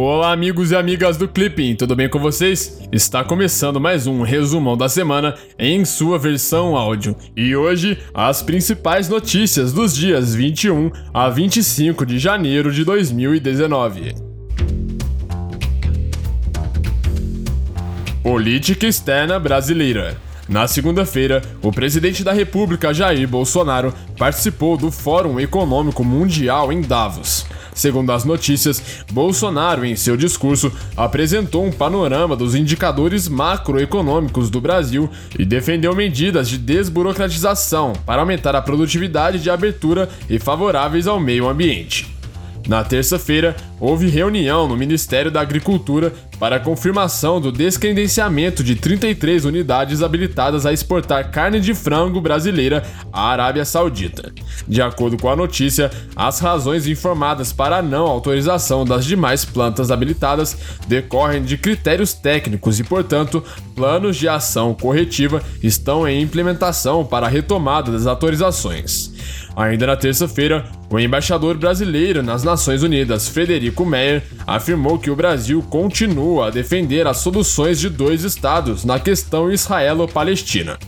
Olá, amigos e amigas do Clipping, tudo bem com vocês? Está começando mais um resumão da semana em sua versão áudio. E hoje, as principais notícias dos dias 21 a 25 de janeiro de 2019. Política externa brasileira. Na segunda-feira, o presidente da República Jair Bolsonaro participou do Fórum Econômico Mundial em Davos. Segundo as notícias, Bolsonaro, em seu discurso, apresentou um panorama dos indicadores macroeconômicos do Brasil e defendeu medidas de desburocratização para aumentar a produtividade de abertura e favoráveis ao meio ambiente. Na terça-feira, houve reunião no Ministério da Agricultura para confirmação do descredenciamento de 33 unidades habilitadas a exportar carne de frango brasileira à Arábia Saudita. De acordo com a notícia, as razões informadas para a não autorização das demais plantas habilitadas decorrem de critérios técnicos e, portanto, planos de ação corretiva estão em implementação para a retomada das autorizações. Ainda na terça-feira, o embaixador brasileiro nas Nações Unidas, Frederico Meyer, afirmou que o Brasil continua a defender as soluções de dois estados na questão israelo-palestina.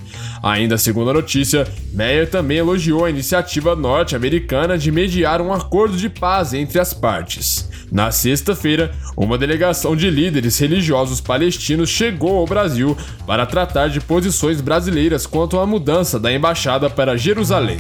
Ainda segundo a notícia, Meyer também elogiou a iniciativa norte-americana de mediar um acordo de paz entre as partes. Na sexta-feira, uma delegação de líderes religiosos palestinos chegou ao Brasil para tratar de posições brasileiras quanto à mudança da embaixada para Jerusalém.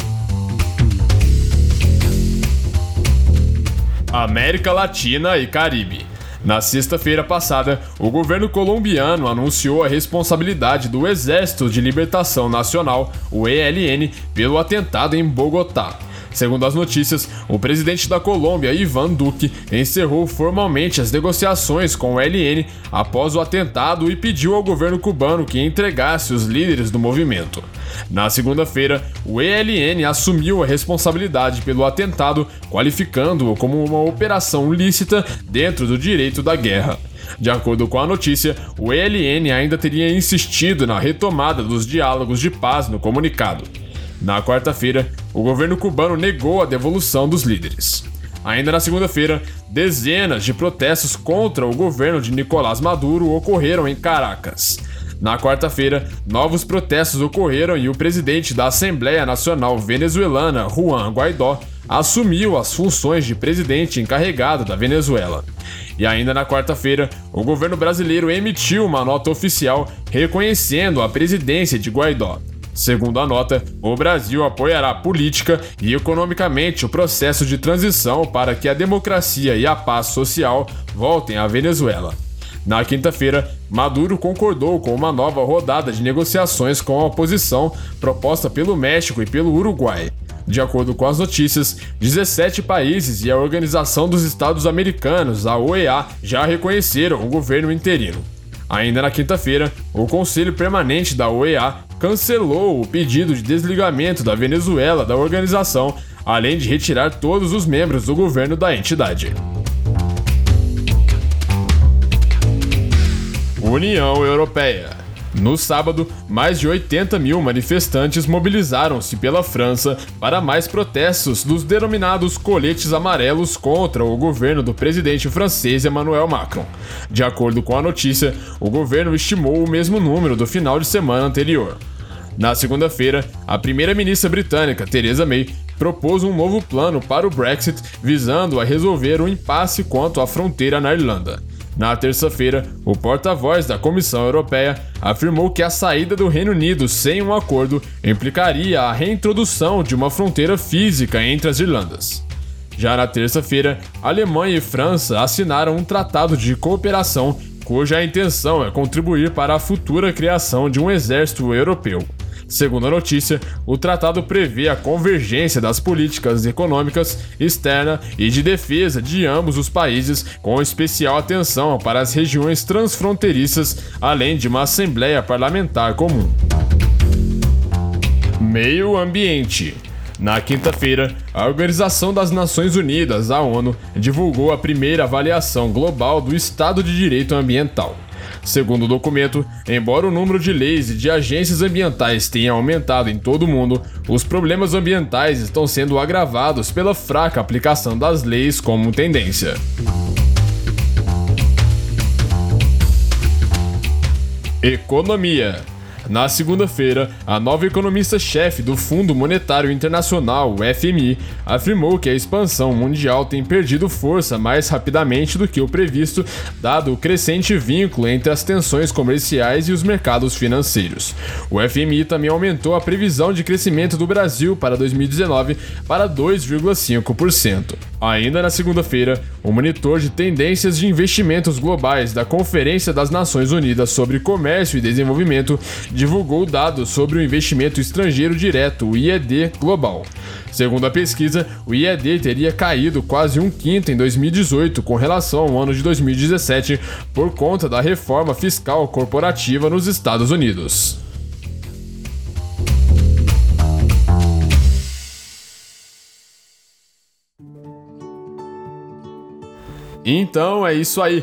América Latina e Caribe. Na sexta-feira passada, o governo colombiano anunciou a responsabilidade do Exército de Libertação Nacional, o ELN, pelo atentado em Bogotá. Segundo as notícias, o presidente da Colômbia, Ivan Duque, encerrou formalmente as negociações com o ELN após o atentado e pediu ao governo cubano que entregasse os líderes do movimento. Na segunda-feira, o ELN assumiu a responsabilidade pelo atentado, qualificando-o como uma operação lícita dentro do direito da guerra. De acordo com a notícia, o ELN ainda teria insistido na retomada dos diálogos de paz no comunicado. Na quarta-feira, o governo cubano negou a devolução dos líderes. Ainda na segunda-feira, dezenas de protestos contra o governo de Nicolás Maduro ocorreram em Caracas. Na quarta-feira, novos protestos ocorreram e o presidente da Assembleia Nacional Venezuelana, Juan Guaidó, assumiu as funções de presidente encarregado da Venezuela. E ainda na quarta-feira, o governo brasileiro emitiu uma nota oficial reconhecendo a presidência de Guaidó. Segundo a nota, o Brasil apoiará política e economicamente o processo de transição para que a democracia e a paz social voltem à Venezuela. Na quinta-feira, Maduro concordou com uma nova rodada de negociações com a oposição proposta pelo México e pelo Uruguai. De acordo com as notícias, 17 países e a Organização dos Estados Americanos, a OEA, já reconheceram o governo interino. Ainda na quinta-feira, o Conselho Permanente da OEA cancelou o pedido de desligamento da Venezuela da organização, além de retirar todos os membros do governo da entidade. União Europeia. No sábado, mais de 80 mil manifestantes mobilizaram-se pela França para mais protestos dos denominados coletes amarelos contra o governo do presidente francês Emmanuel Macron. De acordo com a notícia, o governo estimou o mesmo número do final de semana anterior. Na segunda-feira, a primeira-ministra britânica, Theresa May, propôs um novo plano para o Brexit visando a resolver o impasse quanto à fronteira na Irlanda. Na terça-feira, o porta-voz da Comissão Europeia afirmou que a saída do Reino Unido sem um acordo implicaria a reintrodução de uma fronteira física entre as Irlandas. Já na terça-feira, Alemanha e França assinaram um tratado de cooperação cuja intenção é contribuir para a futura criação de um exército europeu. Segundo a notícia, o tratado prevê a convergência das políticas econômicas, externa e de defesa de ambos os países, com especial atenção para as regiões transfronteiriças, além de uma Assembleia Parlamentar Comum. Meio Ambiente na quinta-feira, a Organização das Nações Unidas, a ONU, divulgou a primeira avaliação global do estado de direito ambiental. Segundo o documento, embora o número de leis e de agências ambientais tenha aumentado em todo o mundo, os problemas ambientais estão sendo agravados pela fraca aplicação das leis como tendência. Economia na segunda-feira, a nova economista-chefe do Fundo Monetário Internacional, FMI, afirmou que a expansão mundial tem perdido força mais rapidamente do que o previsto, dado o crescente vínculo entre as tensões comerciais e os mercados financeiros. O FMI também aumentou a previsão de crescimento do Brasil para 2019 para 2,5%. Ainda na segunda-feira, o monitor de tendências de investimentos globais da Conferência das Nações Unidas sobre Comércio e Desenvolvimento divulgou dados sobre o investimento estrangeiro direto, o IED global. Segundo a pesquisa, o IED teria caído quase um quinto em 2018 com relação ao ano de 2017 por conta da reforma fiscal corporativa nos Estados Unidos. Então é isso aí.